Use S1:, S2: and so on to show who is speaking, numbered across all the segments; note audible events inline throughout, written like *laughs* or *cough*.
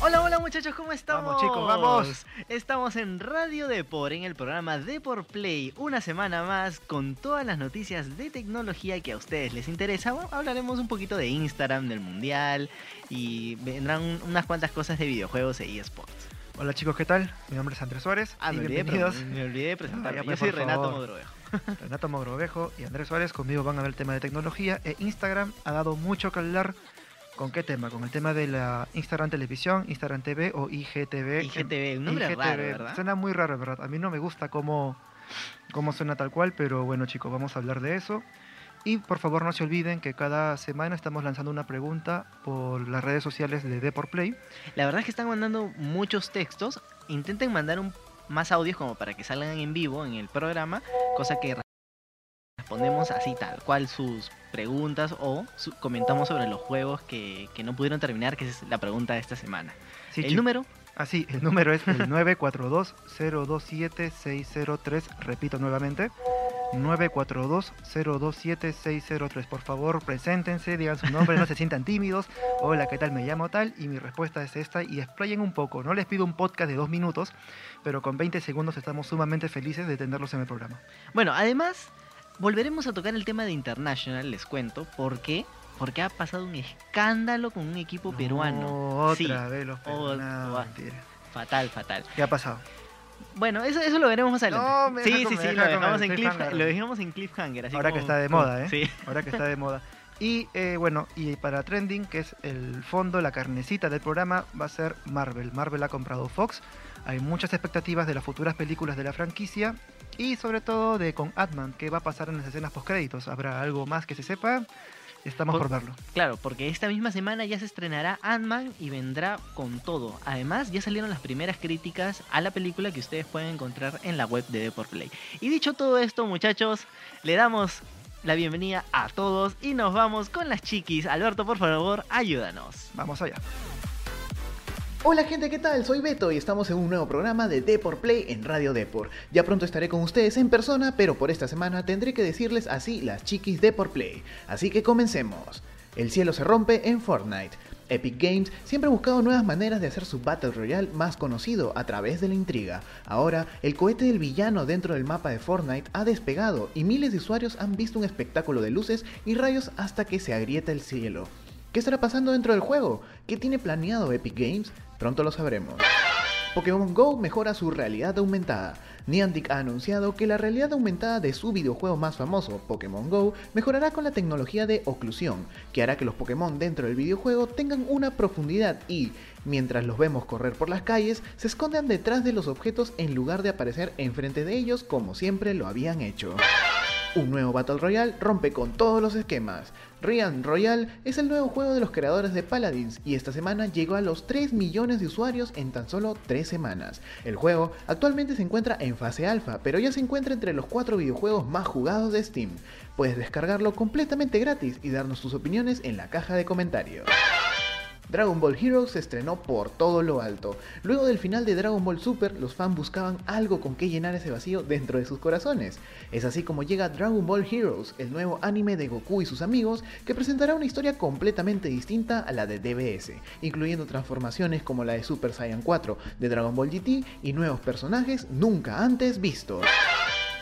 S1: Hola, hola muchachos, ¿cómo estamos?
S2: Vamos, chicos, vamos.
S1: Estamos en Radio Depor, en el programa Depor Play, una semana más con todas las noticias de tecnología que a ustedes les interesa. Bueno, hablaremos un poquito de Instagram, del Mundial y vendrán un- unas cuantas cosas de videojuegos e eSports.
S2: Hola chicos, ¿qué tal? Mi nombre es Andrés Suárez
S1: Ah,
S2: y
S1: me olvidé,
S2: bienvenidos.
S1: me olvidé de presentarme.
S2: ya,
S1: Yo
S2: pues,
S1: soy Renato
S2: favor.
S1: Modrovejo. *laughs*
S2: Renato Mogrovejo y Andrés Suárez conmigo van a ver el tema de tecnología e Instagram ha dado mucho que hablar. ¿Con qué tema? Con el tema de la Instagram Televisión, Instagram TV o IGTV.
S1: IGTV, un nombre
S2: IGTV.
S1: raro, ¿verdad?
S2: Suena muy raro, ¿verdad? A mí no me gusta cómo, cómo suena tal cual, pero bueno chicos, vamos a hablar de eso. Y por favor no se olviden que cada semana estamos lanzando una pregunta por las redes sociales de Deport Play.
S1: La verdad es que están mandando muchos textos. Intenten mandar un, más audios como para que salgan en vivo en el programa, cosa que respondemos así tal cual sus preguntas o su- comentamos sobre los juegos que, que no pudieron terminar, que es la pregunta de esta semana.
S2: Sí,
S1: el número,
S2: Ah, sí, el número es el *laughs* 942-027-603. Repito nuevamente, 942-027-603. Por favor, preséntense, digan su nombre, no se sientan *laughs* tímidos. Hola, ¿qué tal? Me llamo tal y mi respuesta es esta. Y explayen un poco. No les pido un podcast de dos minutos, pero con 20 segundos estamos sumamente felices de tenerlos en el programa.
S1: bueno, además volveremos a tocar el tema de International, les cuento, ¿por qué? Porque ha pasado un escándalo con un equipo peruano.
S2: No, otra
S1: Sí.
S2: vez los peruanos. No,
S1: va.
S2: mentira.
S1: Fatal, fatal.
S2: ¿Qué ha pasado?
S1: Bueno, eso, eso lo veremos más adelante.
S2: No, me
S1: sí, sí, sí, lo dejamos, en cliff,
S2: cliffhanger.
S1: lo dejamos en cliffhanger. Así
S2: Ahora que está de moda, ¿eh?
S1: Sí.
S2: ahora que está de moda. Y eh, bueno, y para Trending, que es el fondo, la carnecita del programa, va a ser Marvel. Marvel ha comprado Fox. Hay muchas expectativas de las futuras películas de la franquicia y sobre todo de con Ant-Man, qué va a pasar en las escenas postcréditos. ¿Habrá algo más que se sepa? Estamos
S1: Por-
S2: por verlo.
S1: Claro, porque esta misma semana ya se estrenará Ant-Man y vendrá con todo. Además, ya salieron las primeras críticas a la película que ustedes pueden encontrar en la web de Deport Play. Y dicho todo esto, muchachos, le damos la bienvenida a todos y nos vamos con las chiquis. Alberto, por favor, ayúdanos.
S2: Vamos allá.
S3: Hola gente, ¿qué tal? Soy Beto y estamos en un nuevo programa de Deport Play en Radio Deport. Ya pronto estaré con ustedes en persona, pero por esta semana tendré que decirles así las chiquis Deport Play. Así que comencemos. El cielo se rompe en Fortnite. Epic Games siempre ha buscado nuevas maneras de hacer su Battle Royale más conocido a través de la intriga. Ahora, el cohete del villano dentro del mapa de Fortnite ha despegado y miles de usuarios han visto un espectáculo de luces y rayos hasta que se agrieta el cielo. ¿Qué estará pasando dentro del juego? ¿Qué tiene planeado Epic Games? Pronto lo sabremos. Pokémon Go mejora su realidad aumentada. Niantic ha anunciado que la realidad aumentada de su videojuego más famoso, Pokémon Go, mejorará con la tecnología de oclusión, que hará que los Pokémon dentro del videojuego tengan una profundidad y, mientras los vemos correr por las calles, se escondan detrás de los objetos en lugar de aparecer enfrente de ellos como siempre lo habían hecho. Un nuevo Battle Royale rompe con todos los esquemas. Rian Royale es el nuevo juego de los creadores de Paladins y esta semana llegó a los 3 millones de usuarios en tan solo 3 semanas. El juego actualmente se encuentra en fase alfa, pero ya se encuentra entre los 4 videojuegos más jugados de Steam. Puedes descargarlo completamente gratis y darnos tus opiniones en la caja de comentarios. Dragon Ball Heroes se estrenó por todo lo alto. Luego del final de Dragon Ball Super, los fans buscaban algo con que llenar ese vacío dentro de sus corazones. Es así como llega Dragon Ball Heroes, el nuevo anime de Goku y sus amigos, que presentará una historia completamente distinta a la de DBS, incluyendo transformaciones como la de Super Saiyan 4 de Dragon Ball GT y nuevos personajes nunca antes vistos.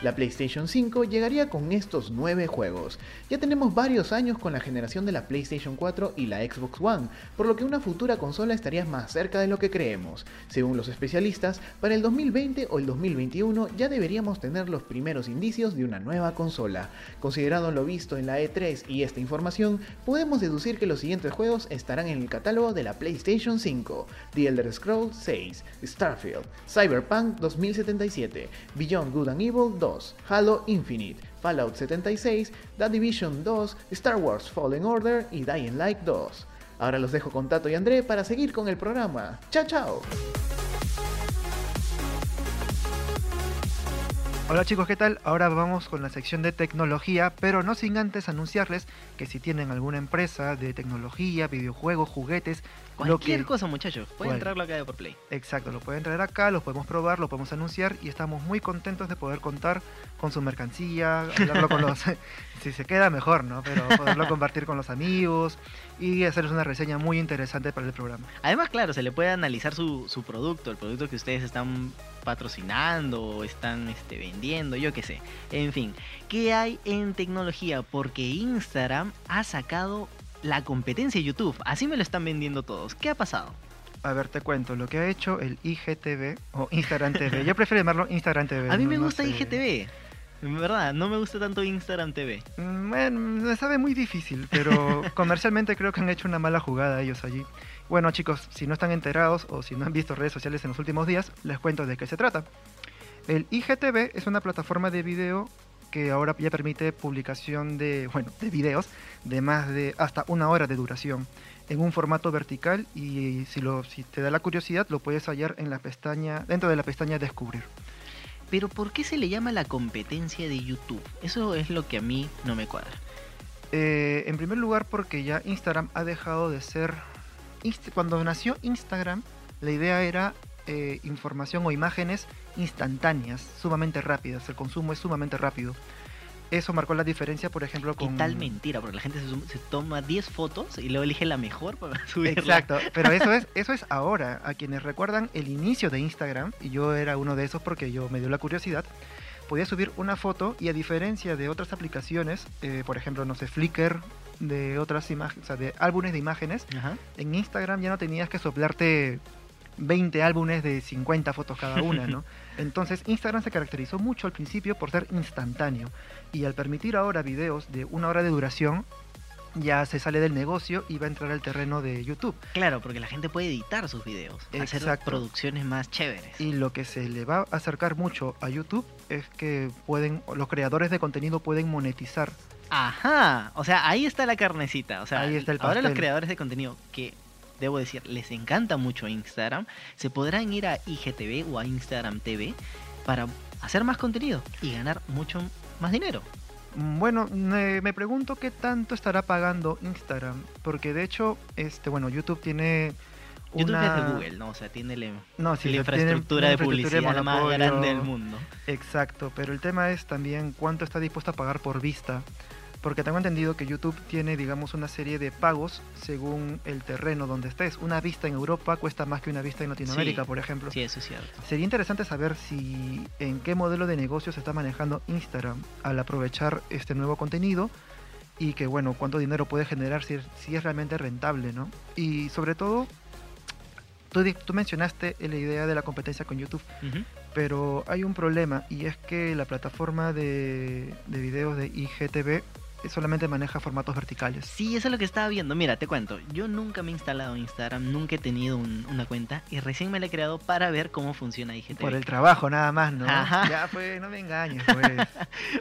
S3: La PlayStation 5 llegaría con estos 9 juegos. Ya tenemos varios años con la generación de la PlayStation 4 y la Xbox One, por lo que una futura consola estaría más cerca de lo que creemos. Según los especialistas, para el 2020 o el 2021 ya deberíamos tener los primeros indicios de una nueva consola. Considerado lo visto en la E3 y esta información, podemos deducir que los siguientes juegos estarán en el catálogo de la PlayStation 5. The Elder Scrolls 6, Starfield, Cyberpunk 2077, Beyond Good and Evil 2, Halo Infinite, Fallout 76, The Division 2, Star Wars Fallen Order y Dying Light 2. Ahora los dejo con Tato y André para seguir con el programa. ¡Chao, chao!
S2: Hola chicos, ¿qué tal? Ahora vamos con la sección de tecnología, pero no sin antes anunciarles que si tienen alguna empresa de tecnología, videojuegos, juguetes,
S1: Cualquier
S2: que...
S1: cosa, muchachos. Pueden entrarlo acá de por play.
S2: Exacto, lo pueden traer acá, lo podemos probar, lo podemos anunciar y estamos muy contentos de poder contar con su mercancía, hablarlo con los... *laughs* si se queda mejor, ¿no? Pero poderlo compartir con los amigos y hacerles una reseña muy interesante para el programa.
S1: Además, claro, se le puede analizar su, su producto, el producto que ustedes están patrocinando o están este, vendiendo, yo qué sé. En fin, ¿qué hay en tecnología? Porque Instagram ha sacado la competencia de YouTube. Así me lo están vendiendo todos. ¿Qué ha pasado?
S2: A ver, te cuento lo que ha hecho el IGTV o Instagram TV. Yo prefiero llamarlo Instagram TV.
S1: A mí
S2: no-
S1: me
S2: no
S1: gusta
S2: sé.
S1: IGTV. En verdad, no me gusta tanto Instagram TV.
S2: Mm, Bueno, me sabe muy difícil, pero *laughs* comercialmente creo que han hecho una mala jugada ellos allí. Bueno, chicos, si no están enterados o si no han visto redes sociales en los últimos días, les cuento de qué se trata. El IGTV es una plataforma de video que ahora ya permite publicación de, bueno, de videos de más de hasta una hora de duración en un formato vertical y si, lo, si te da la curiosidad lo puedes hallar en la pestaña, dentro de la pestaña Descubrir.
S1: Pero ¿por qué se le llama la competencia de YouTube? Eso es lo que a mí no me cuadra.
S2: Eh, en primer lugar, porque ya Instagram ha dejado de ser. Cuando nació Instagram, la idea era eh, información o imágenes instantáneas, sumamente rápidas. El consumo es sumamente rápido. Eso marcó la diferencia, por ejemplo, con.
S1: tal mentira, porque la gente se, toma 10 fotos y luego elige la mejor para *laughs* subirla.
S2: Exacto, pero *laughs* eso es, eso es ahora. A quienes recuerdan el inicio de Instagram, y yo era uno de esos porque yo me dio la curiosidad, podía subir una foto y a diferencia de otras aplicaciones, eh, por ejemplo, no sé, Flickr, de otras imágenes, o sea, de álbumes de imágenes,
S1: Ajá.
S2: en Instagram ya no tenías que soplarte 20 álbumes de 50 fotos cada una, ¿no? *laughs* Entonces Instagram se caracterizó mucho al principio por ser instantáneo y al permitir ahora videos de una hora de duración ya se sale del negocio y va a entrar al terreno de YouTube.
S1: Claro, porque la gente puede editar sus videos, hacer
S2: Exacto.
S1: producciones más chéveres.
S2: Y lo que se le va a acercar mucho a YouTube es que pueden los creadores de contenido pueden monetizar.
S1: Ajá, o sea, ahí está la carnecita. O sea,
S2: Ahí está el
S1: ahora los creadores de contenido que debo decir, les encanta mucho Instagram, se podrán ir a IGTV o a Instagram TV para hacer más contenido y ganar mucho más dinero.
S2: Mm, Bueno, me, me pregunto qué tanto estará pagando Instagram, porque de hecho, este, bueno, YouTube tiene
S1: YouTube
S2: una...
S1: es de Google, ¿no? O sea, tiene la,
S2: No, sí,
S1: infraestructura
S2: tiene
S1: de publicidad más grande del mundo.
S2: Exacto, pero el tema es también cuánto está dispuesto a pagar por vista. Porque tengo entendido que YouTube tiene, digamos, una serie de pagos según el terreno donde estés. Una vista en Europa cuesta más que una vista en Latinoamérica,
S1: Sí.
S2: por ejemplo.
S1: Sí, eso es cierto.
S2: Sería interesante saber si en qué modelo de negocio se está manejando Instagram al aprovechar este nuevo contenido y que bueno, cuánto dinero puede generar si, es- si es realmente rentable, ¿no? Y sobre todo, tú, mencionaste la idea de la competencia con YouTube, pero hay un problema y es que la plataforma de, de videos de IGTV solamente maneja formatos verticales.
S1: Sí, eso es lo que estaba viendo. Mira, te cuento. Yo nunca me he instalado Instagram, nunca he tenido un- una cuenta y recién me la he creado para ver cómo funciona IGTV.
S2: Por el trabajo nada más, ¿no?
S1: Ajá.
S2: Ya pues, no me engañes, *laughs* pues.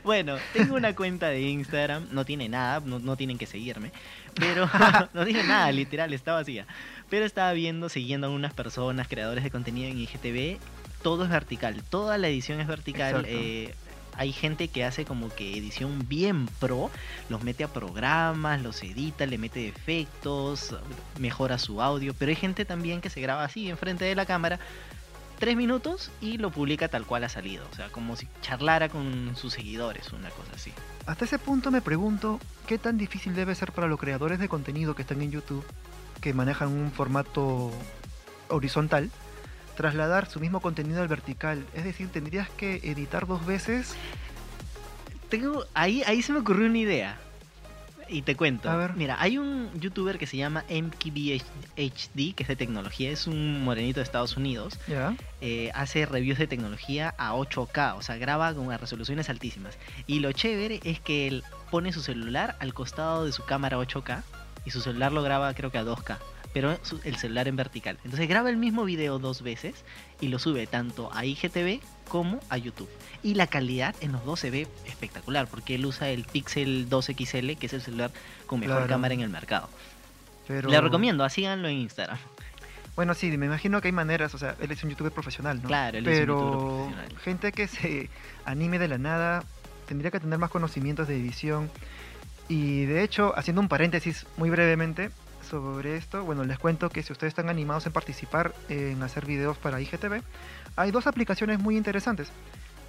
S1: Bueno, tengo una cuenta de Instagram, no tiene nada, no, no tienen que seguirme, pero *laughs* *laughs* no tiene nada, literal, está vacía. Pero estaba viendo, siguiendo a unas personas, creadores de contenido en IGTV, todo es vertical, toda la edición es vertical. Eh, hay gente que hace como que edición bien pro, los mete a programas, los edita, le mete efectos, mejora su audio, pero hay gente también que se graba así enfrente de la cámara tres minutos y lo publica tal cual ha salido. O sea, como si charlara con sus seguidores, una cosa así.
S2: Hasta ese punto me pregunto qué tan difícil debe ser para los creadores de contenido que están en YouTube, que manejan un formato horizontal, trasladar su mismo contenido al vertical. Es decir, tendrías que editar dos veces.
S1: Tengo, ahí, ahí se me ocurrió una idea. Y te cuento.
S2: A ver.
S1: Mira, hay un youtuber que se llama MKBHD, que es de tecnología, es un morenito de Estados Unidos.
S2: Ya.
S1: eh, hace reviews de tecnología a 8K, o sea, graba con resoluciones altísimas. Y lo chévere es que él pone su celular al costado de su cámara 8K y su celular lo graba creo que a 2K, pero el celular en vertical. Entonces graba el mismo video dos veces y lo sube tanto a IGTV como a YouTube. Y la calidad en los dos se ve espectacular porque él usa el Pixel 2 XL, que es el celular con mejor
S2: Claro.
S1: cámara en el mercado.
S2: Pero...
S1: Le recomiendo, síganlo en Instagram.
S2: Bueno, sí, me imagino que hay maneras, o sea, él es un youtuber profesional, ¿no?
S1: Claro, él es un youtuber
S2: Pero
S1: profesional.
S2: gente que se anime de la nada tendría que tener más conocimientos de edición. Y de hecho, haciendo un paréntesis muy brevemente sobre esto, bueno, les cuento que si ustedes están animados en participar en hacer videos para IGTV, hay dos aplicaciones muy interesantes.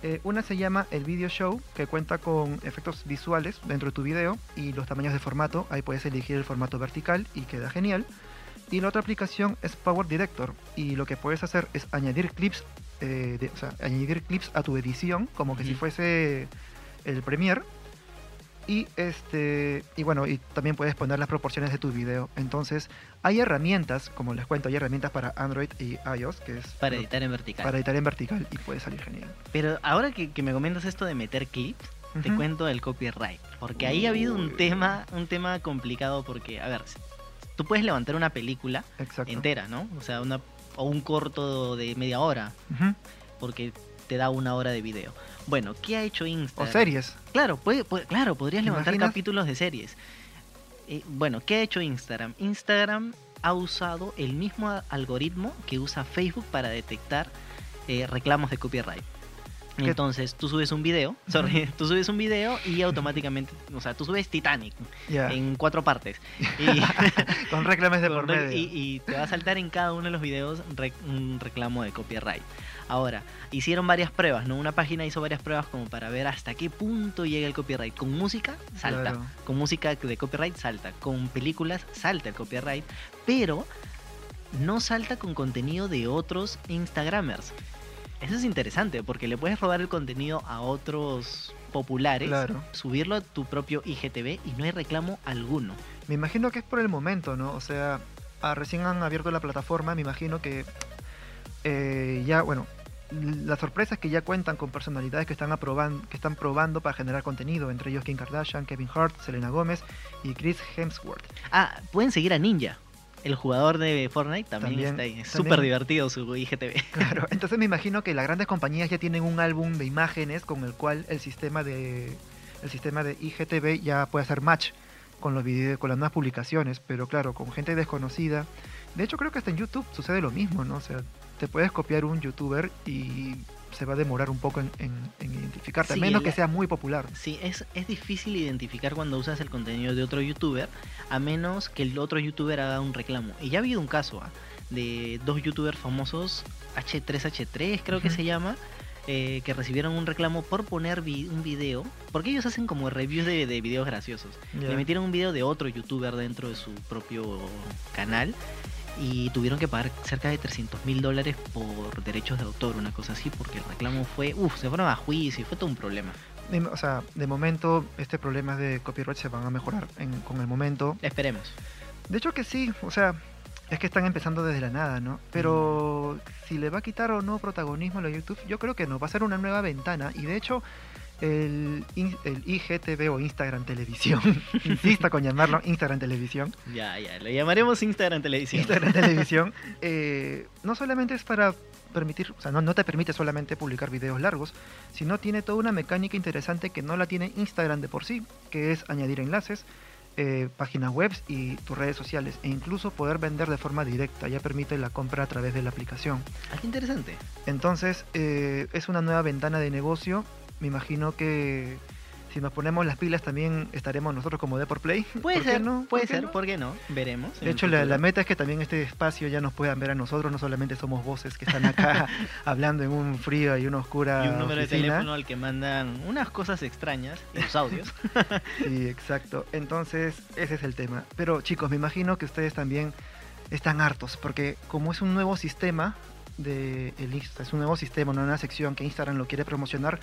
S2: Eh, una se llama el Video Show, que cuenta con efectos visuales dentro de tu video y los tamaños de formato. Ahí puedes elegir el formato vertical y queda genial. Y la otra aplicación es Power Director y lo que puedes hacer es añadir clips, eh, de- o sea, añadir clips a tu edición, como que si fuese el Premiere. Y este y bueno, y también puedes poner las proporciones de tu video. Entonces, hay herramientas, como les cuento, hay herramientas para Android y iOS, que es
S1: Para editar en vertical.
S2: para editar en vertical y puede salir genial.
S1: Pero ahora que, que me comentas esto de meter clips, te cuento el copyright. Porque ahí ha habido un tema, un tema complicado porque, a ver, tú puedes levantar una película
S2: Exacto.
S1: entera, ¿no? O sea, una o un corto de media hora, porque te da una hora de video. Bueno, ¿qué ha hecho
S2: O
S1: Instagram?
S2: series.
S1: Claro, puede, puede- claro, podrías
S2: ¿Te
S1: levantar
S2: imaginas?
S1: capítulos de series. Eh, bueno, ¿qué ha hecho Instagram? Instagram ha usado el mismo algoritmo que usa Facebook para detectar eh, reclamos de copyright.
S2: ¿Qué?
S1: Entonces, tú subes un video, sorry, *laughs* tú subes un video y automáticamente, o sea, tú subes Titanic
S2: Ya.
S1: en cuatro partes. *laughs* Y,
S2: Con reclames de *laughs*
S1: con
S2: medio.
S1: y, y te va a saltar en cada uno de los videos rec- un reclamo de copyright. Ahora, hicieron varias pruebas, ¿no? Una página hizo varias pruebas como para ver hasta qué punto llega el copyright. Con música, salta.
S2: Claro.
S1: Con música de copyright, salta. Con películas, salta el copyright. Pero no salta con contenido de otros Instagramers. Eso es interesante porque le puedes robar el contenido a otros populares,
S2: Claro.
S1: subirlo a tu propio IGTV y no hay reclamo alguno.
S2: Me imagino que es por el momento, ¿no? O sea, ah, recién han abierto la plataforma, me imagino que eh, ya, bueno, la sorpresa es que ya cuentan con personalidades que están aprobando, que están probando para generar contenido, entre ellos Kim Kardashian, Kevin Hart, Selena Gómez y Chris Hemsworth.
S1: Ah, pueden seguir a Ninja. El jugador de Fortnite también,
S2: También-
S1: está ahí. Es súper divertido su IGTV. *laughs*
S2: Claro, entonces me imagino que las grandes compañías ya tienen un álbum de imágenes con el cual el sistema de el sistema de IGTV ya puede hacer match con los videos, con las nuevas publicaciones, pero claro, con gente desconocida. De hecho, creo que hasta en YouTube sucede lo mismo, ¿no? O sea, te puedes copiar un youtuber y se va a demorar un poco en, en- en identificarte, a menos que sea muy popular.
S1: Sí, es, es difícil identificar cuando usas el contenido de otro youtuber, a menos que el otro youtuber haga un reclamo. Y ya ha habido un caso ¿ah? de dos youtubers famosos, H3H3 creo que se llama, eh, que recibieron un reclamo por poner vi- un video, porque ellos hacen como reviews de, de videos graciosos. Le metieron un video de otro youtuber dentro de su propio canal y tuvieron que pagar cerca de 300 mil dólares por derechos de autor, una cosa así, porque el reclamo fue, uff, se fueron a juicio, fue todo un problema.
S2: De- O sea, de momento, este problema de copyright se van a mejorar en- con el momento.
S1: Esperemos.
S2: De hecho que sí, o sea, es que están empezando desde la nada, ¿no? Pero si le va a quitar o no protagonismo a la YouTube, yo creo que no, va a ser una nueva ventana y de hecho el, IGTV o Instagram Televisión, *laughs* insisto con llamarlo Instagram Televisión,
S1: Ya, ya, lo llamaremos Instagram Televisión.
S2: Instagram *laughs* Televisión, eh, no solamente es para permitir, o sea, no, no te permite solamente publicar videos largos, sino tiene toda una mecánica interesante que no la tiene Instagram de por sí, que es añadir enlaces, eh, páginas web y tus redes sociales, e incluso poder vender de forma directa, ya permite la compra a través de la aplicación.
S1: Ah, qué interesante.
S2: Entonces, eh, es una nueva ventana de negocio, me imagino que si nos ponemos las pilas también estaremos nosotros como Deport Play.
S1: Puede
S2: ¿Por qué
S1: ser,
S2: no?
S1: puede
S2: ¿Por qué
S1: ser,
S2: no?
S1: ¿por qué no? Veremos.
S2: De hecho, la, meta es que también este espacio ya nos puedan ver a nosotros, no solamente somos voces que están acá *laughs* hablando en un frío y una oscura
S1: Y un número de teléfono al que mandan unas cosas extrañas sus audios. *laughs*
S2: Sí, exacto. Entonces, ese es el tema. Pero chicos, me imagino que ustedes también están hartos, porque como es un nuevo sistema de el Insta, es un nuevo sistema, una nueva sección que Instagram lo quiere promocionar,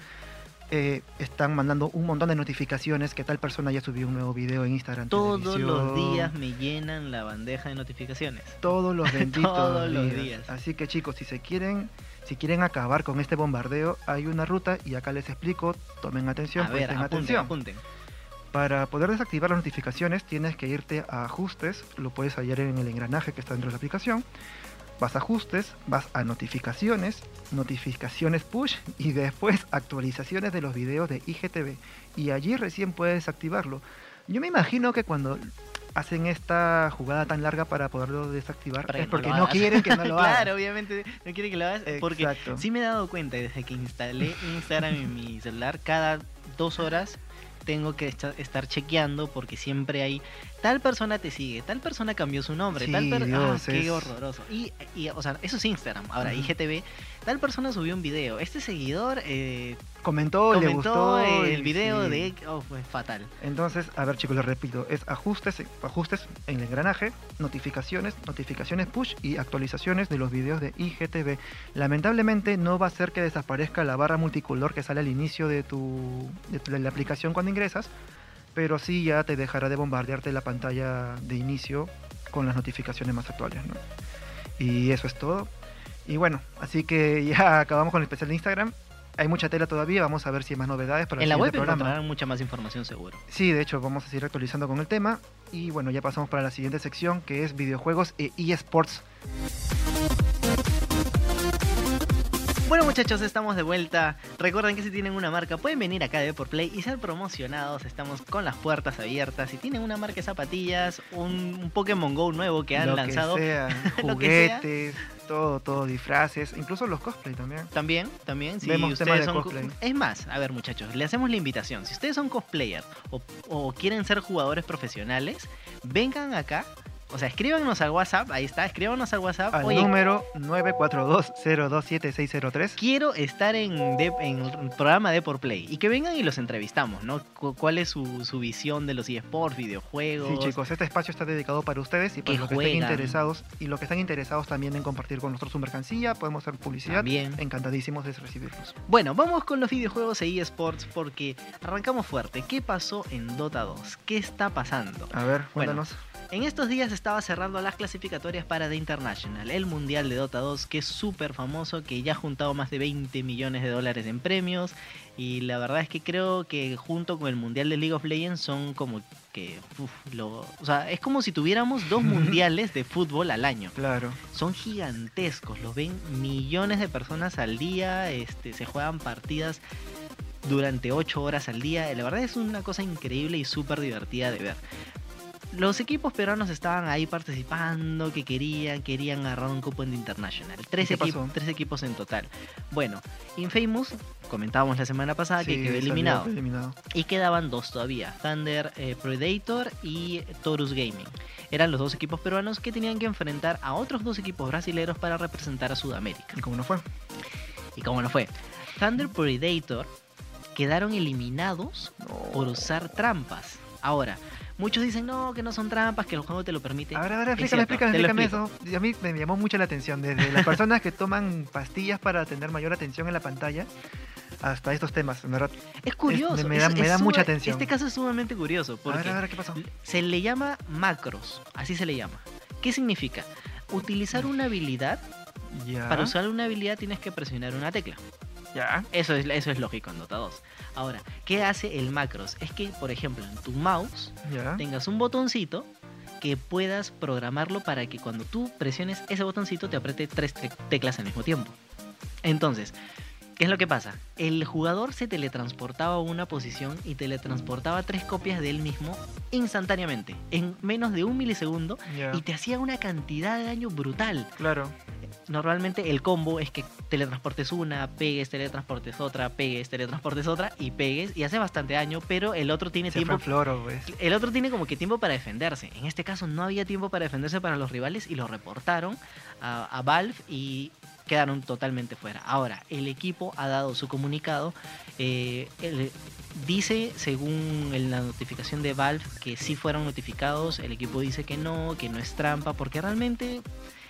S2: eh, están mandando un montón de notificaciones que tal persona ya subió un nuevo video en Instagram.
S1: Todos los días me llenan la bandeja de notificaciones.
S2: Todos los *laughs* benditos
S1: Todos los
S2: días.
S1: días.
S2: Así que chicos, si se quieren, si quieren acabar con este bombardeo, hay una ruta y acá les explico, tomen atención,
S1: A ver, apunten,
S2: atención.
S1: apunten.
S2: Para poder desactivar las notificaciones tienes que irte a ajustes, lo puedes hallar en el engranaje que está dentro de la aplicación. Vas a ajustes, vas a notificaciones, notificaciones push y después actualizaciones de los videos de IGTV. Y allí recién puedes activarlo. Yo me imagino que cuando hacen esta jugada tan larga para poderlo desactivar
S1: Para
S2: es
S1: no
S2: porque no, quieren que no lo hagas. *laughs*
S1: claro, obviamente no quiere que lo hagas. Porque
S2: Exacto.
S1: sí me he dado cuenta desde que instalé Instagram en mi celular, cada dos horas tengo que esta- estar chequeando porque siempre hay tal persona te sigue, tal persona cambió su nombre, tal persona.
S2: Dios,
S1: qué
S2: es-
S1: horroroso. Y, y, o sea, eso es Instagram. Ahora. IGTV, tal persona subió un video. Este seguidor eh,
S2: Comentó, le gustó.
S1: el video
S2: sí.
S1: de. Oh, fue fatal.
S2: Entonces, a ver chicos, les repito, es ajustes, ajustes en el engranaje, notificaciones, notificaciones push y actualizaciones de los videos de IGTV. Lamentablemente no va a ser que desaparezca la barra multicolor que sale al inicio de tu de, tu- de la aplicación cuando ingresas, pero sí ya te dejará de bombardearte la pantalla de inicio con las notificaciones más actuales, ¿no? Y eso es todo. Y bueno, así que ya acabamos con el especial de Instagram. Hay mucha tela todavía, vamos a ver si hay más novedades para el
S1: En la web
S2: programa.
S1: encontrarán mucha más información seguro.
S2: Sí, de hecho, vamos a seguir actualizando con el tema. Y bueno, ya pasamos para la siguiente sección que es videojuegos e eSports.
S1: Bueno muchachos, estamos de vuelta. Recuerden que si tienen una marca pueden venir acá de por Play y ser promocionados. Estamos con las puertas abiertas. Si tienen una marca de zapatillas, un, un Pokémon Go nuevo que han
S2: lo
S1: lanzado,
S2: que sea, *laughs*
S1: Lo que sea.
S2: juguetes, todo, todo, disfraces, incluso los cosplay también.
S1: También, también, si
S2: Vemos
S1: ustedes son co-
S2: cosplay.
S1: Es más, a ver muchachos, le hacemos la invitación. Si ustedes son cosplayers o, o quieren ser jugadores profesionales, vengan acá. O sea, escríbanos al WhatsApp, ahí está, escríbanos al WhatsApp.
S2: Al
S1: Oye,
S2: número 942-027-603.
S1: quiero estar en, de- en el programa de por Play y que vengan y los entrevistamos, ¿no? Cu- ¿Cuál es su, su visión de los eSports, videojuegos?
S2: Sí, chicos, este espacio está dedicado para ustedes y para
S1: Que
S2: los que estén interesados. Y los que están interesados también en compartir con nosotros su mercancía, podemos hacer publicidad.
S1: También.
S2: Encantadísimos de recibirlos.
S1: Bueno, vamos con los videojuegos e eSports porque arrancamos fuerte. ¿Qué pasó en Dota 2? ¿Qué está pasando?
S2: A ver,
S1: Bueno,
S2: cuéntanos.
S1: En estos días estaba cerrando las clasificatorias para The International, el mundial de Dota 2, que es súper famoso, que ya ha juntado más de 20 millones de dólares en premios. Y la verdad es que creo que junto con el mundial de League of Legends son como que. uf, lo, o sea, es como si tuviéramos dos *laughs* mundiales de fútbol al año.
S2: Claro.
S1: Son gigantescos, los ven millones de personas al día, este, se juegan partidas durante 8 horas al día. La verdad es una cosa increíble y súper divertida de ver. Los equipos peruanos estaban ahí participando, que querían, querían agarrar un cupo en The International. Tres,
S2: qué
S1: equip-
S2: pasó?
S1: tres equipos en total. Bueno, Infamous, comentábamos la semana pasada que quedó eliminado. Y quedaban dos todavía, Thunder eh, Predator y Torus Gaming. Eran los dos equipos peruanos que tenían que enfrentar a otros dos equipos brasileños para representar a Sudamérica.
S2: ¿Y cómo no fue?
S1: ¿Y cómo no fue? Thunder Predator quedaron eliminados por usar trampas. Ahora, muchos dicen no, que no son trampas, que el juego te lo permite.
S2: A ver, a ver,
S1: Es
S2: explícame, explícame, explícame eso. Y a mí me llamó mucho la atención, desde las personas que toman pastillas para tener mayor atención en la pantalla hasta estos temas, en verdad.
S1: Es curioso.
S2: me da- me
S1: es
S2: da mucha atención.
S1: Este caso es sumamente curioso
S2: A ver,
S1: porque
S2: a ver, ¿qué pasó?
S1: se le llama macros, así se le llama. ¿Qué significa? Utilizar una habilidad,
S2: Ya,
S1: para usar una habilidad tienes que presionar una tecla.
S2: Ya,
S1: Eso es, eso es lógico en Dota 2. Ahora, ¿qué hace el macros? Es que, por ejemplo, en tu mouse
S2: ya.
S1: tengas un botoncito que puedas programarlo para que cuando tú presiones ese botoncito te apriete tres te- teclas al mismo tiempo. Entonces, ¿qué es lo que pasa? El jugador se teletransportaba a una posición y teletransportaba tres copias de él mismo instantáneamente, en menos de un milisegundo, y te hacía una cantidad de daño brutal.
S2: Claro,
S1: Normalmente el combo es que teletransportes una, pegues, teletransportes otra, pegues, teletransportes otra y pegues y hace bastante daño, pero el otro tiene
S2: se
S1: tiempo
S2: floro, pues.
S1: el otro tiene como que tiempo para defenderse. En este caso no había tiempo para defenderse para los rivales y lo reportaron a, a Valve y quedaron totalmente fuera. Ahora, el equipo ha dado su comunicado. eh, dice, según la notificación de Valve, que sí fueron notificados. El equipo dice que no, que no es trampa, porque realmente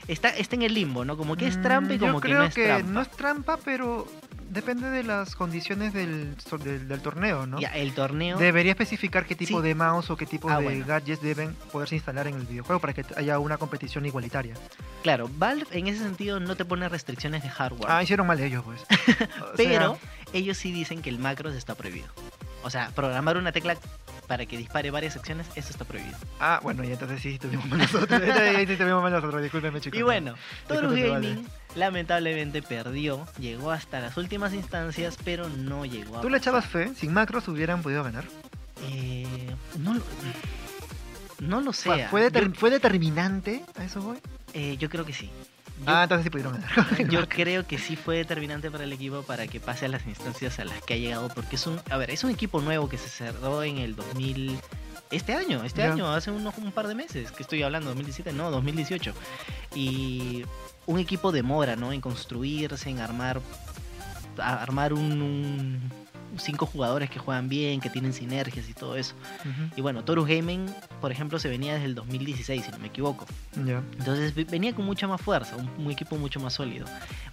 S1: está, está en el limbo, ¿no? Como que es trampa y
S2: Mm,
S1: como
S2: Yo
S1: que no es trampa.
S2: no es trampa, pero depende de las condiciones del, del, del torneo, ¿no?
S1: Ya, el torneo...
S2: Debería especificar qué tipo
S1: Sí.
S2: de mouse o qué tipo
S1: Ah,
S2: de
S1: bueno.
S2: gadgets deben poderse instalar en el videojuego para que haya una competición igualitaria.
S1: Claro, Valve en ese sentido no te pone restricciones de hardware.
S2: Ah, hicieron mal ellos, pues. *laughs*
S1: Pero
S2: sea,
S1: ellos sí dicen que el macros está prohibido. O sea, programar una tecla para que dispare varias secciones, eso está prohibido.
S2: ah, bueno, y entonces sí tuvimos mal nosotros. *laughs* Ahí sí tuvimos mal nosotros, discúlpeme, chicos.
S1: Y bueno,
S2: Discúlpeme,
S1: Gaming
S2: vale.
S1: lamentablemente perdió, llegó hasta las últimas instancias, pero no llegó a...
S2: ¿Tú le echabas fe? Sin macros hubieran podido ganar.
S1: Eh, no lo- No lo sé.
S2: ¿Fue, fue, deter- ¿Fue determinante a eso voy?
S1: Eh, yo creo que sí.
S2: Ah, entonces sí pudieron ganar. *laughs*
S1: yo creo que sí fue determinante para el equipo para que pase a las instancias a las que ha llegado, porque es un, a ver, es un equipo nuevo que se cerró en el 2000, este año, este año, hace unos un par de meses, que estoy hablando, 2017, no, 2018, y un equipo demora, ¿no? En construirse, en armar, armar un, un- cinco jugadores que juegan bien, que tienen sinergias y todo eso. Y bueno, Torus Gaming, por ejemplo, se venía desde el 2016, si no me equivoco. Entonces ve- venía con mucha más fuerza, un, un equipo mucho más sólido.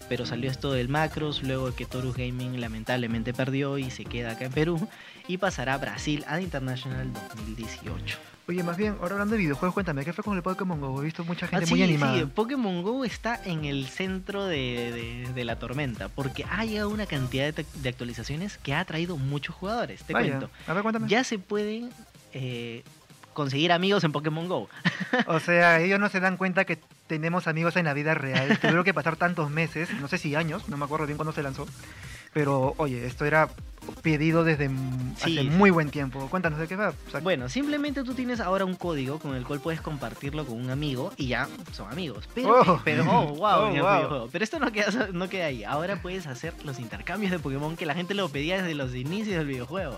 S1: Pero salió esto del Macros, luego que Torus Gaming lamentablemente perdió y se queda acá en Perú. Y pasará a Brasil a International 2018.
S2: Oye, más bien, ahora hablando de videojuegos, cuéntame, ¿qué fue con el Pokémon GO? He visto mucha gente
S1: Ah,
S2: muy
S1: sí,
S2: animada.
S1: sí, Pokémon Go está en el centro de, de- de la tormenta, porque ha llegado una cantidad de, de actualizaciones que ha traído muchos jugadores. Te
S2: Vaya,
S1: cuento.
S2: a ver, cuéntame.
S1: Ya se pueden eh, conseguir amigos en Pokémon Go.
S2: O *laughs* sea, ellos no se dan cuenta que tenemos amigos en la vida real. Tuvieron que pasar tantos meses, no sé si años, no me acuerdo bien cuándo se lanzó. Pero, oye, esto era pedido desde
S1: Sí,
S2: hace muy buen tiempo. Cuéntanos de qué va. O sea,
S1: Bueno, simplemente tú tienes ahora un código con el cual puedes compartirlo con un amigo y ya son amigos. Pero,
S2: Oh.
S1: pero oh, wow, *laughs*
S2: Oh, wow.
S1: videojuego. Pero esto no queda, *laughs* no queda ahí. Ahora puedes hacer los intercambios de Pokémon que la gente lo pedía desde los inicios del videojuego.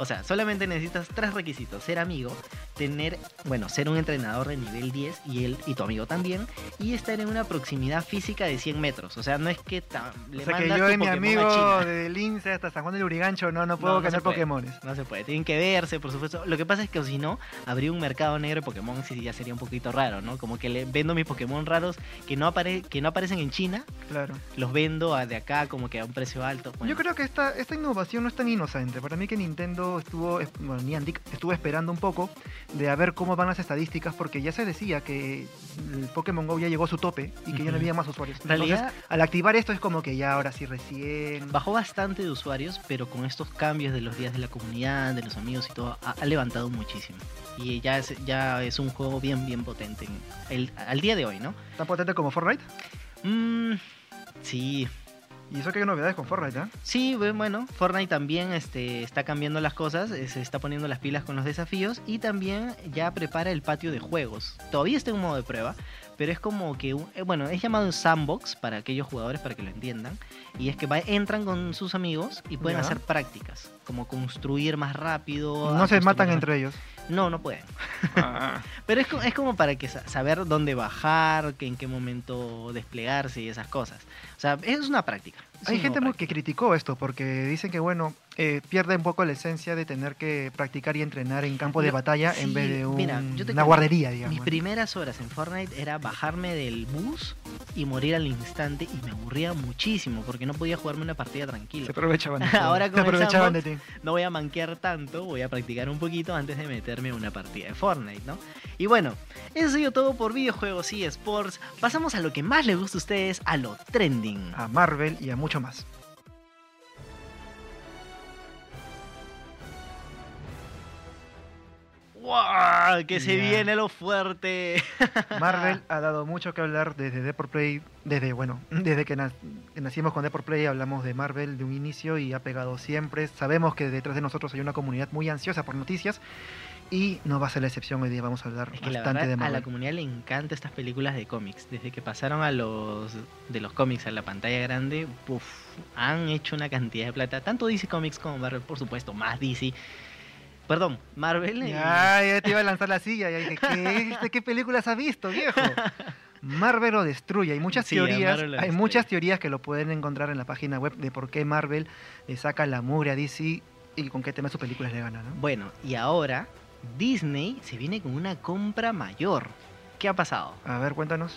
S1: O sea, solamente necesitas tres requisitos. Ser amigo, tener, bueno, ser un entrenador de nivel 10 y él y tu amigo también, y estar en una proximidad física de 100 metros. O sea, no es que ta- le
S2: o sea que
S1: mandas
S2: yo
S1: tu
S2: y mi amigo de Lince hasta San Juan del Urigancho no, no puedo
S1: No,
S2: ganar. Pokémones.
S1: No se puede, tienen que verse, por supuesto. Lo que pasa es que si no, habría un mercado negro de Pokémon y ya sería un poquito raro, ¿no? Como que le vendo mis Pokémon raros que no, apare que no aparecen en China,
S2: Claro.
S1: los vendo a- de acá como que a un precio alto. Bueno,
S2: Yo creo que esta, esta innovación no es tan inocente. Para mí que Nintendo estuvo, es- bueno, Niantic estuvo esperando un poco de a ver cómo van las estadísticas porque ya se decía que el Pokémon GO ya llegó a su tope y que ya no había más usuarios.
S1: realidad
S2: Entonces, al activar esto es como que ya ahora sí recién...
S1: bajó bastante de usuarios, pero con estos cambios de los días de la comunidad, de los amigos y todo, ha, ha levantado muchísimo. Y ya es, ya es un juego bien, bien potente en el, al día de hoy, ¿no?
S2: Tan potente como Fortnite.
S1: Mm, sí,
S2: Y eso que hay novedades con Fortnite, ¿eh?
S1: Sí, bu- bueno, Fortnite también este, está cambiando las cosas, eh, se está poniendo las pilas con los desafíos y también ya prepara el patio de juegos. Todavía está en modo de prueba, pero es como que, eh, bueno, es llamado un sandbox para aquellos jugadores para que lo entiendan. Y es que va- entran con sus amigos y pueden
S2: Ya.
S1: hacer prácticas, como construir más rápido.
S2: No se matan entre ellos.
S1: No, no pueden. *laughs* Pero es, es como para que sa- saber dónde bajar, que en qué momento desplegarse y esas cosas. O sea, es una práctica.
S2: Hay gente muy que criticó esto porque dicen que, bueno, eh, pierde un poco la esencia de tener que practicar y entrenar en campo de batalla
S1: sí,
S2: en vez de un-
S1: mira, yo te
S2: una guardería, digamos.
S1: Mis primeras horas en Fortnite era bajarme del bus y morir al instante y me aburría muchísimo porque no podía jugarme una partida
S2: Se
S1: tranquila.
S2: aprovechaban *laughs* de ti.
S1: Ahora
S2: Se
S1: con
S2: aprovechaban de ti.
S1: No voy a manquear tanto, voy a practicar un poquito antes de meterme a una partida de Fortnite, ¿no? Y bueno, eso ha sido todo por videojuegos y sports. Pasamos a lo que más les gusta a ustedes, a lo trending.
S2: A Marvel y a mucho más.
S1: ¡Wow! Que se viene lo fuerte. *laughs*
S2: Marvel ha dado mucho que hablar desde Deport Play, desde, bueno, *laughs* desde que, na- que nacimos con Deport Play hablamos de Marvel de un inicio y ha pegado siempre. Sabemos que detrás de nosotros hay una comunidad muy ansiosa por noticias y no va a ser la excepción. Hoy día vamos a hablar
S1: Es que la
S2: bastante
S1: verdad
S2: de
S1: a la
S2: Marvel.
S1: comunidad le encanta estas películas de cómics. Desde que pasaron a los de los cómics a la pantalla grande, puf, han hecho una cantidad de plata. Tanto DC Comics como Marvel, por supuesto, más DC. Perdón, Marvel. eh,
S2: Ya, ya te iba a lanzar la silla. Ya dije, ¿qué, ¿de qué películas has visto, viejo? *laughs* Marvel lo destruye. Hay muchas
S1: Sí,
S2: teorías,
S1: Marvel
S2: hay muchas teorías que lo pueden encontrar en la página web de por qué Marvel le saca la mugre a DC y con qué tema sus películas le gana, ¿no?
S1: Bueno, y ahora Disney se viene con una compra mayor. ¿Qué ha pasado?
S2: A ver, cuéntanos.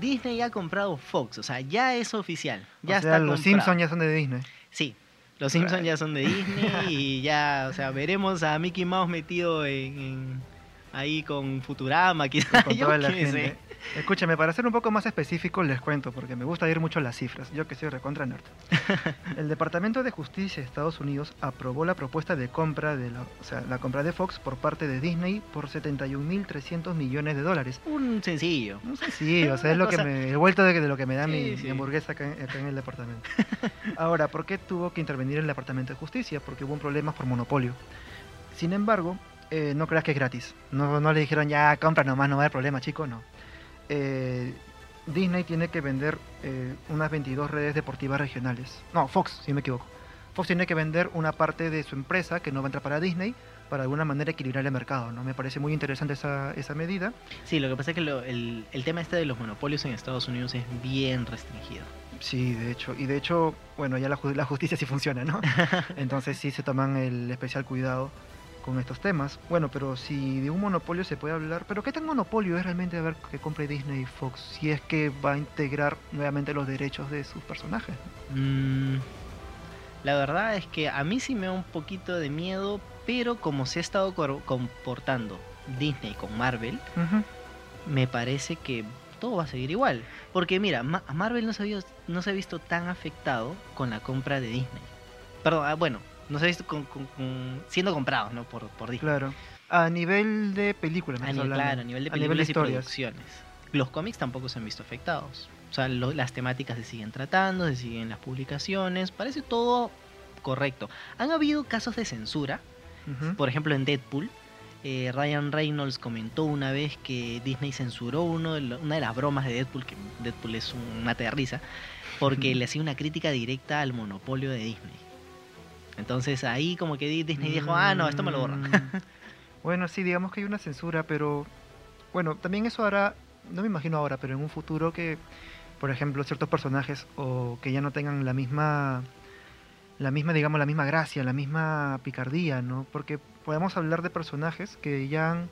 S1: Disney ha comprado Fox, o sea, ya es oficial. Ya
S2: o
S1: está
S2: sea, los. Simpsons ya son de Disney.
S1: Sí, los Simpsons ya son de Disney *laughs* y ya, o sea, veremos a Mickey Mouse metido en, en- ahí con Futurama, quizás.
S2: con *laughs* toda la
S1: sé.
S2: Escúchame, para ser un poco más específico les cuento, porque me gusta ir mucho las cifras, yo que soy recontra nerd. *laughs* El Departamento de Justicia de Estados Unidos aprobó la propuesta de compra de la, o sea, la compra de Fox por parte de Disney por 71.300 millones de dólares.
S1: Un sencillo.
S2: Sé si, o sea, es *laughs* lo que me, el vuelto de, de lo que me da
S1: Sí,
S2: mi,
S1: sí.
S2: mi hamburguesa acá, en- acá en el departamento. *laughs* Ahora, ¿por qué tuvo que intervenir el Departamento de Justicia? Porque hubo un problema por monopolio. Sin embargo, eh, no creas que es gratis. No, no le dijeron ya compra nomás, no va a haber problema, chico, no. Eh, Disney tiene que vender eh, unas 22 redes deportivas regionales. No, Fox, si me equivoco. Fox tiene que vender una parte de su empresa que no va a entrar para Disney para de alguna manera equilibrar el mercado, ¿no? Me parece muy interesante esa, esa medida.
S1: Sí, lo que pasa es que lo- el, el tema este de los monopolios en Estados Unidos es bien restringido.
S2: Sí, de hecho. Y de hecho, bueno, ya la, la justicia sí funciona, ¿no? *laughs* Entonces sí se toman el especial cuidado con estos temas. Bueno, pero si de un monopolio se puede hablar, pero ¿qué tan monopolio es realmente a ver que compre Disney y Fox si es que va a integrar nuevamente los derechos de sus personajes?
S1: Mm, la verdad es que a mí sí me da un poquito de miedo, pero como se ha estado comportando Disney con Marvel, me parece que todo va a seguir igual. Porque mira, Ma- Marvel no se, vio- no se ha visto tan afectado con la compra de Disney. Perdón, ah, bueno, no se ha visto con- con- con- siendo comprados ¿no? por, por Disney.
S2: Claro. A nivel de películas, me
S1: A
S2: estás
S1: nivel,
S2: hablando.
S1: claro, a nivel de
S2: A nivel de
S1: películas y producciones. Los cómics tampoco se han visto afectados. O sea, lo- las temáticas se siguen tratando, se siguen las publicaciones, parece todo correcto. Han habido casos de censura, por ejemplo en Deadpool. eh, Ryan Reynolds comentó una vez que Disney censuró uno de lo- una de las bromas de Deadpool, que Deadpool es un mate de risa, porque le hacía una crítica directa al monopolio de Disney. Entonces ahí como que Di- Disney dijo, ah, no, esto me lo borran.
S2: Mm, *laughs* Bueno, sí, digamos que hay una censura, pero bueno, también eso hará, no me imagino ahora, pero en un futuro que, por ejemplo, ciertos personajes o que ya no tengan la misma, la misma, digamos, la misma gracia, la misma picardía, ¿no? Porque podemos hablar de personajes que ya han,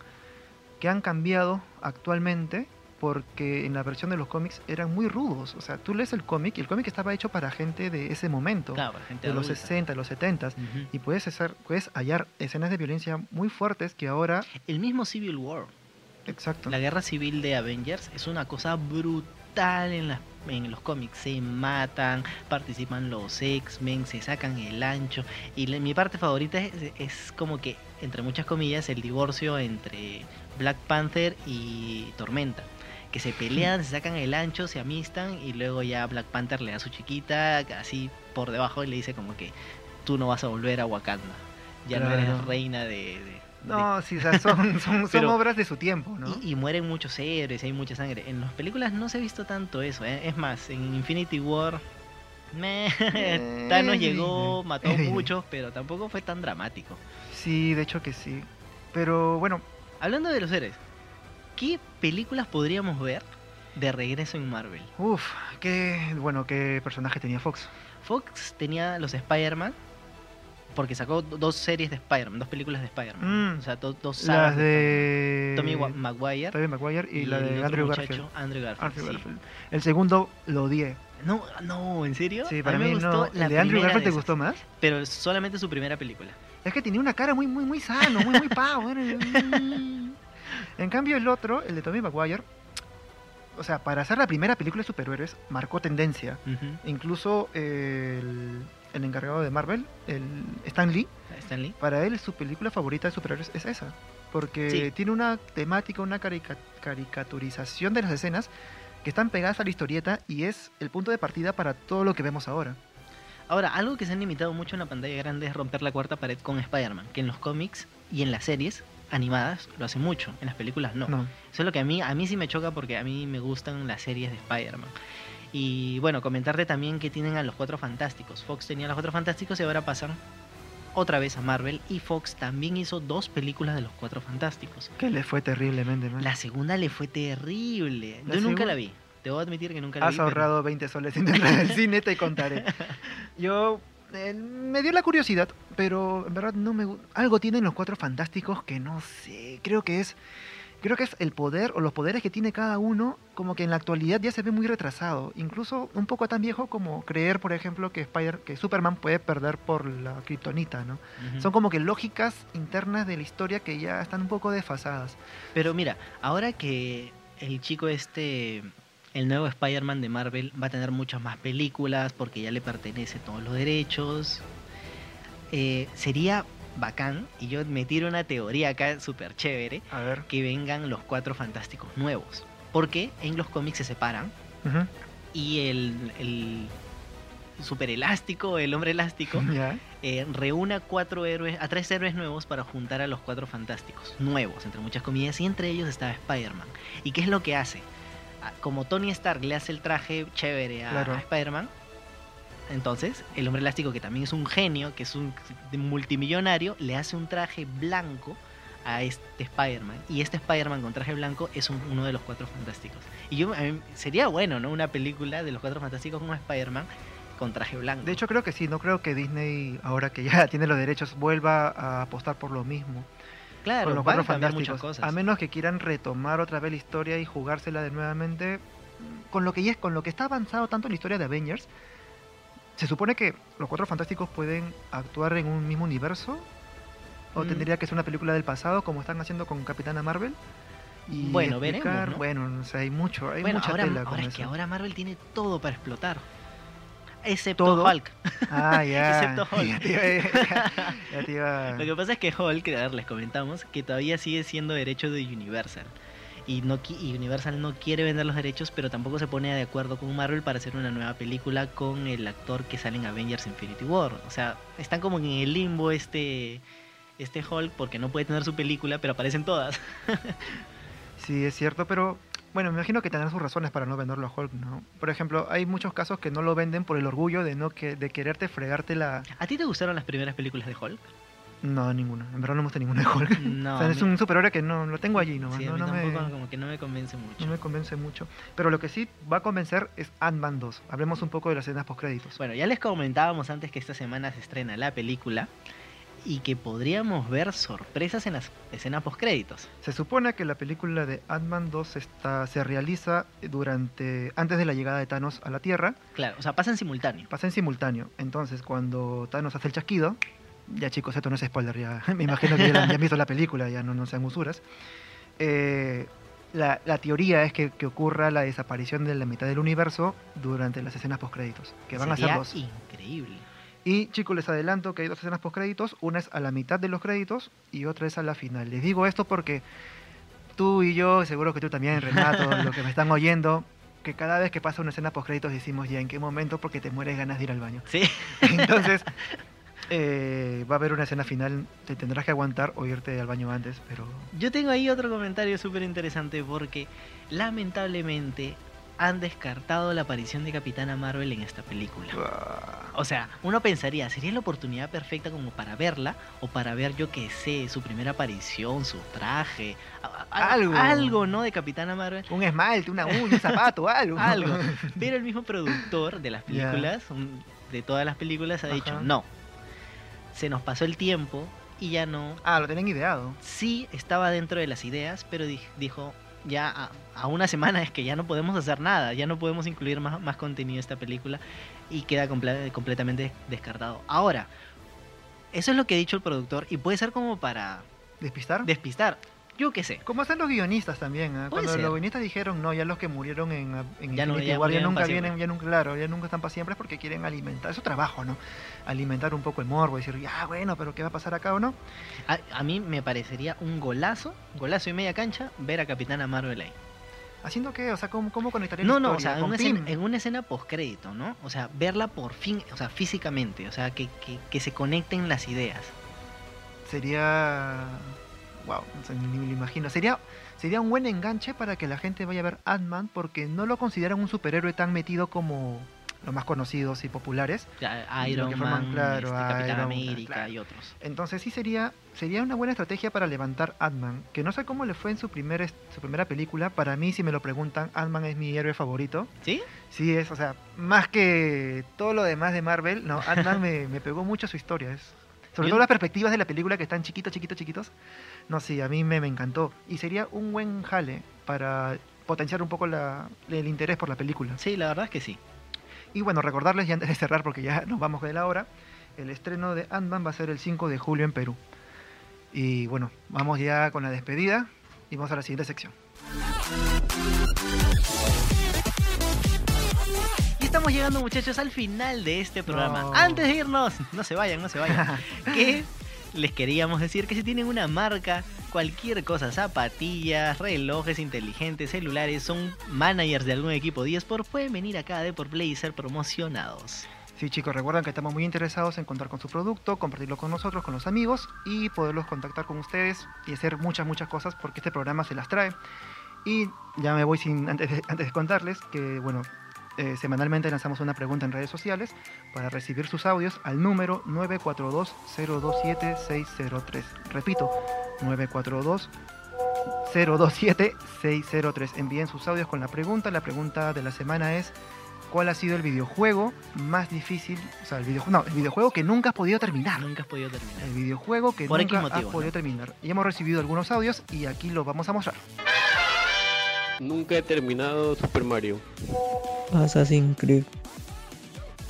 S2: que han cambiado actualmente porque en la versión de los cómics eran muy rudos. O sea, tú lees el cómic y el cómic estaba hecho para gente de ese momento,
S1: Claro, gente
S2: de los
S1: adulta.
S2: 60, de los 70
S1: Ujú.
S2: y puedes hacer, puedes hallar escenas de violencia muy fuertes que ahora,
S1: El mismo Civil War,
S2: exacto,
S1: la guerra civil de Avengers, es una cosa brutal en, las- en los cómics. Se matan, participan los X-Men, se sacan el ancho. Y mi parte favorita es, es como que, entre muchas comillas, el divorcio entre Black Panther y Tormenta. Que se pelean, se sacan el ancho, se amistan y luego ya Black Panther le da a su chiquita así por debajo y le dice como que tú no vas a volver a Wakanda. Ya no eres reina de... de- de
S2: no, sí, o sea, son, *laughs* son, son
S1: Pero-
S2: obras de su tiempo, ¿no?
S1: y, y mueren muchos héroes, hay mucha sangre. En las películas no se ha visto tanto eso. ¿eh? Es más, en Infinity War, meh,
S2: Eh,
S1: Thanos llegó,
S2: Disney,
S1: mató muchos, pero tampoco fue tan dramático.
S2: Sí, de hecho que sí. Pero bueno,
S1: Hablando de los héroes, ¿qué películas podríamos ver de regreso en Marvel?
S2: uff, qué bueno, qué personaje tenía Fox.
S1: Fox tenía los Spider-Man, porque sacó do- dos series de Spider-Man, dos películas de Spider-Man.
S2: Mm.
S1: O sea, do- dos
S2: Las
S1: sagas
S2: de
S1: Tommy Maguire
S2: Tobey Maguire y, la
S1: el
S2: de Andrew Garfield.
S1: Andrew Garfield,
S2: Andrew
S1: sí.
S2: Garfield. El segundo lo odié.
S1: No, no, ¿en serio?
S2: Sí,
S1: A
S2: para
S1: me
S2: mí
S1: gustó
S2: no.
S1: la
S2: ¿El de Andrew Garfield te
S1: de
S2: gustó más?
S1: Pero solamente su primera película.
S2: Es que tenía una cara muy, muy, muy sano, muy, muy pavo. *laughs* en cambio, el otro, el de Tommy Maguire, o sea, para hacer la primera película de superhéroes, marcó tendencia. Incluso eh, el, el encargado de Marvel, el Stan Lee,
S1: Stan Lee.
S2: para él su película favorita de superhéroes es esa. Porque
S1: Sí.
S2: tiene una temática, una carica- caricaturización de las escenas que están pegadas a la historieta y es el punto de partida para todo lo que vemos ahora.
S1: Ahora, algo que se han limitado mucho en la pantalla grande es romper la cuarta pared con Spider-Man, que en los cómics y en las series animadas lo hace mucho, en las películas no.
S2: No.
S1: Eso es lo que a mí, a mí sí me choca porque a mí me gustan las series de Spider-Man. Y bueno, comentarte también que tienen a los Cuatro Fantásticos. Fox tenía a los Cuatro Fantásticos y ahora pasan otra vez a Marvel. Y Fox también hizo dos películas de los Cuatro Fantásticos.
S2: Que le fue terriblemente mal.
S1: La segunda le fue terrible.
S2: La
S1: Yo nunca la vi. Te voy a admitir que nunca la
S2: Has
S1: vi. pero-
S2: ahorrado 20 soles sin entrar al cine, te contaré. *laughs* Yo eh, me dio la curiosidad, pero en verdad no me algo tienen los cuatro fantásticos que no sé, creo que es creo que es el poder o los poderes que tiene cada uno, como que en la actualidad ya se ve muy retrasado, incluso un poco tan viejo como creer, por ejemplo, que Spider que Superman puede perder por la kriptonita, ¿no? Son como que lógicas internas de la historia que ya están un poco desfasadas.
S1: Pero mira, ahora que el chico este, el nuevo Spider-Man de Marvel va a tener muchas más películas porque ya le pertenece todos los derechos, eh, sería bacán, y yo me tiro una teoría acá súper chévere,
S2: A ver.
S1: que vengan los cuatro fantásticos nuevos. Porque en los cómics se separan y el, el- super elástico, el hombre elástico, *laughs*
S2: ¿Ya?
S1: eh, reúne a cuatro héroes, a tres héroes nuevos para juntar a los cuatro fantásticos, nuevos, entre muchas comillas, y entre ellos estaba Spider-Man. ¿Y qué es lo que hace? Como Tony Stark le hace el traje chévere a,
S2: Claro.
S1: a Spider-Man, entonces el hombre elástico, que también es un genio, que es un multimillonario, le hace un traje blanco a este Spider-Man. Y este Spider-Man con traje blanco es un- uno de los cuatro fantásticos. Y yo, a mí- sería bueno, ¿no? Una película de los cuatro fantásticos con Spider-Man con traje blanco.
S2: De hecho, creo que sí. No creo que Disney, ahora que ya *laughs* tiene los derechos, vuelva a apostar por lo mismo.
S1: Claro,
S2: con los cuatro fantásticos.
S1: cosas.
S2: A menos que quieran retomar otra vez la historia y jugársela de nuevamente. Con lo que ya es, con lo que está avanzado tanto en la historia de Avengers, se supone que los cuatro fantásticos pueden actuar en un mismo universo. O
S1: Mm.
S2: tendría que ser una película del pasado, como están haciendo con Capitana Marvel. Y
S1: Bueno, veremos, ¿no?
S2: Bueno, o sea, hay mucho, hay
S1: bueno,
S2: mucha
S1: ahora,
S2: tela con
S1: ahora es que ahora Marvel tiene todo para explotar. Excepto
S2: ¿Todo?
S1: Hulk.
S2: Ah, ya. *laughs*
S1: Excepto Hulk.
S2: Ya *laughs* ya- ya
S1: Lo que pasa es que Hulk, a ver, les comentamos, que todavía sigue siendo derecho de Universal. Y, no, y Universal no quiere vender los derechos, pero tampoco se pone de acuerdo con Marvel para hacer una nueva película con el actor que sale en Avengers Infinity War. O sea, están como en el limbo este, este Hulk porque no puede tener su película, pero aparecen todas. *laughs*
S2: Sí, es cierto, pero bueno, me imagino que tendrán sus razones para no venderlo a Hulk, ¿no? Por ejemplo, hay muchos casos que no lo venden por el orgullo de no que de quererte fregarte la
S1: ¿A ti te gustaron las primeras películas de Hulk?
S2: no ninguna, en verdad no me gusta ninguna de Hulk. *laughs*
S1: No.
S2: o sea, es
S1: mí-
S2: un superhéroe que no lo tengo allí nomás,
S1: sí,
S2: no, no me,
S1: como que no me convence mucho.
S2: no me convence mucho. Pero lo que sí va a convencer es Ant-Man 2. Hablemos un poco de las escenas postcréditos.
S1: Bueno, ya les comentábamos antes que esta semana se estrena la película y que podríamos ver sorpresas en las escenas postcréditos.
S2: Se supone que la película de Ant-Man 2 está, se realiza durante antes de la llegada de Thanos a la Tierra,
S1: Claro, o sea, pasa en simultáneo.
S2: pasa en simultáneo. Entonces, cuando Thanos hace el chasquido, ya chicos, esto no es spoiler, ya *laughs* me imagino que ya, han visto la película, ya no, no sean usuras. Eh, la, la teoría es que, que ocurra la desaparición de la mitad del universo durante las escenas postcréditos, que van
S1: Sería
S2: a ser dos.
S1: increíble.
S2: Y chicos, les adelanto que hay dos escenas postcréditos, una es a la mitad de los créditos y otra es a la final. Les digo esto porque tú y yo, seguro que tú también, Renato, *laughs* los que me están oyendo, que cada vez que pasa una escena postcréditos decimos ya en qué momento porque te mueres ganas de ir al baño.
S1: Sí, *laughs*
S2: Entonces, eh, va a haber una escena final, te tendrás que aguantar o irte al baño antes, pero
S1: yo tengo ahí otro comentario súper interesante porque lamentablemente han descartado la aparición de Capitana Marvel en esta película.
S2: ah,
S1: O sea, uno pensaría, ¿sería la oportunidad perfecta como para verla o para ver, yo qué sé, su primera aparición, su traje,
S2: Algo.
S1: algo, ¿no? De Capitana Marvel.
S2: un esmalte, una uña, un zapato, *laughs* algo.
S1: algo. *laughs* Pero el mismo productor de las películas, un- de todas las películas, ha
S2: Ajá.
S1: dicho, no, se nos pasó el tiempo y ya no.
S2: Ah, lo tenían ideado.
S1: Sí estaba dentro de las ideas, pero di- dijo, ya a, a una semana es que ya no podemos hacer nada, ya no podemos incluir más, más contenido en esta película y queda comple- completamente descartado. Ahora, eso es lo que ha dicho el productor y puede ser como para
S2: ¿Despistar?
S1: despistar. Yo qué sé.
S2: Como hacen los guionistas también, ¿ah?
S1: Puede
S2: Cuando
S1: ser.
S2: los guionistas dijeron, no, ya los que murieron en, en
S1: Ya no- ya
S2: War ya nunca vienen, ya nunca, claro, ya nunca están para siempre es porque quieren alimentar, es su trabajo, ¿no? Alimentar un poco el morbo, decir, ya, bueno, pero ¿qué va a pasar acá o no?
S1: A, a mí me parecería un golazo, golazo y media cancha, ver a Capitana Marvel ahí.
S2: ¿Haciendo qué? O sea, ¿cómo, cómo conectaría
S1: No,
S2: la
S1: no, o sea, en
S2: ¿Con
S1: una, escena, en una escena postcrédito, ¿no? O sea, verla por fin, o sea, físicamente, o sea, que, que, que se conecten las ideas.
S2: Sería... Wow, no sé, ni me lo imagino. Sería, sería un buen enganche para que la gente vaya a ver Ant-Man porque no lo consideran un superhéroe tan metido como los más conocidos y populares.
S1: O sea,
S2: Lo
S1: Iron
S2: que forman,
S1: Man,
S2: claro,
S1: este, Capitán
S2: Iron
S1: América
S2: claro.
S1: y otros.
S2: Entonces sí sería, sería una buena estrategia para levantar Ant-Man, que no sé cómo le fue en su, primer, su primera película. Para mí, si me lo preguntan, Ant-Man es mi héroe favorito.
S1: ¿Sí?
S2: Sí es, o sea, más que todo lo demás de Marvel, no, Ant-Man *laughs* me, me pegó mucho su historia. Es, sobre todo las perspectivas de la película que están chiquitos, chiquitos, chiquitos. No, sí, a mí me, me encantó. Y sería un buen jale para potenciar un poco la- el interés por la película.
S1: Sí, la verdad es que sí.
S2: Y bueno, recordarles ya antes de cerrar, porque ya nos vamos de la hora, el estreno de Ant-Man va a ser el 5 de julio en Perú. Y bueno, vamos ya con la despedida y vamos a la siguiente sección.
S1: Estamos llegando, muchachos, al final de este programa.
S2: No.
S1: Antes de irnos, no se vayan, no se vayan. *laughs* que les queríamos decir que si tienen una marca, cualquier cosa, zapatillas, relojes inteligentes, celulares, son managers de algún equipo de eSport, pueden venir acá a Deport Play y ser promocionados.
S2: Sí, chicos, recuerden que estamos muy interesados en contar con su producto, compartirlo con nosotros, con los amigos y poderlos contactar con ustedes y hacer muchas, muchas cosas porque este programa se las trae. Y ya me voy sin antes de, antes de contarles que, bueno, eh, semanalmente lanzamos una pregunta en redes sociales para recibir sus audios al número 942-027-603. Repito, 942-027-603. Envíen sus audios con la pregunta. La pregunta de la semana es ¿cuál ha sido el videojuego más difícil? O sea, el videojuego, no, el videojuego que nunca has podido terminar.
S1: Nunca has podido terminar.
S2: El videojuego que
S1: Por
S2: nunca
S1: motivo,
S2: has podido
S1: ¿no?
S2: terminar. Y hemos recibido algunos audios y aquí los vamos a mostrar.
S4: Nunca he terminado Super Mario.
S5: Assassin's Creed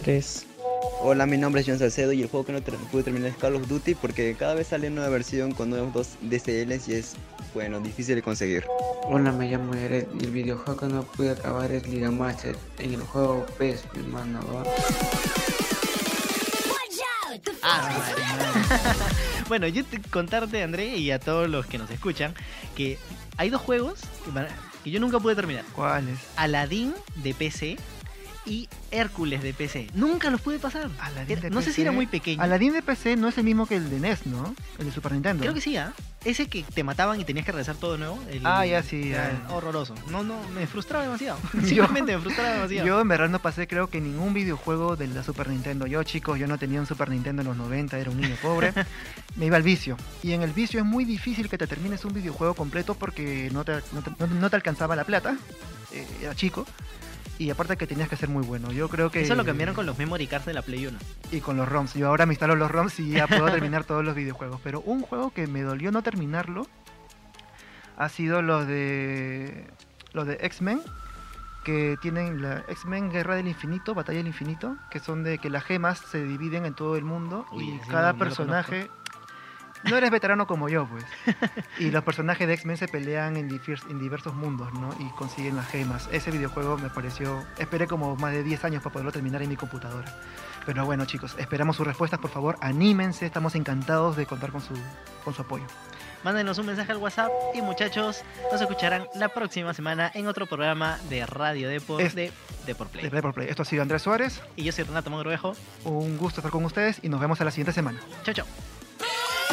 S5: 3.
S6: Hola, mi nombre es John Salcedo y el juego que no ter- pude terminar es Call of Duty porque cada vez sale nueva versión con nuevos dos DCLs y es, bueno, difícil de conseguir.
S5: Hola, me llamo Eret y el videojuego que no pude acabar es Liga Master. En el juego PES, mi hermano. *laughs*
S1: bueno, yo te contarte, André, y a todos los que nos escuchan, que hay dos juegos que, yo nunca pude terminar.
S2: ¿Cuáles?
S1: Aladdin de PC y Hércules de PC. Nunca los pude pasar. Era- no sé si
S2: PC.
S1: era muy pequeño.
S2: Aladdin de PC no es el mismo que el de NES, ¿no? El de Super Nintendo.
S1: Creo que sí, ¿ah? Ese que te mataban y tenías que regresar todo de nuevo. el-
S2: Ah, ya sí, ya.
S1: horroroso. No, no, me frustraba demasiado. *laughs* *laughs* Simplemente me frustraba demasiado.
S2: Yo en verdad no pasé creo que ningún videojuego de la Super Nintendo. Yo chicos, yo no tenía un Super Nintendo en los 90, era un niño pobre. *laughs* Me iba al vicio. Y en el vicio es muy difícil que te termines un videojuego completo porque no te, no te, no- no te alcanzaba la plata. Eh, era chico. Y aparte que tenías que ser muy bueno. Yo creo que...
S1: Eso lo cambiaron con los memory cards de la Play 1.
S2: Y con los ROMs. Yo ahora me instalo los ROMs y ya puedo terminar todos los videojuegos. Pero un juego que me dolió no terminarlo ha sido los de los de X-Men que tienen la X-Men Guerra del Infinito, Batalla del Infinito, que son de que las gemas se dividen en todo el mundo
S1: Uy,
S2: y cada
S1: no-
S2: personaje no eres veterano como yo, pues. Y los personajes de X-Men se pelean en, diversos mundos, ¿no? Y consiguen las gemas. Ese videojuego me pareció... Esperé como más de 10 años para poderlo terminar en mi computadora. Pero bueno, chicos, esperamos sus respuestas, por favor. Anímense, estamos encantados de contar con su, con su apoyo.
S1: Mándenos un mensaje al WhatsApp y muchachos, nos escucharán la próxima semana en otro programa de Radio Deport
S2: Es-
S1: de Deport Play.
S2: De por Play. Esto ha sido Andrés Suárez.
S1: Y yo soy Renato Mogrovejo.
S2: Un gusto estar con ustedes y nos vemos a la siguiente semana.
S1: Chao, chao.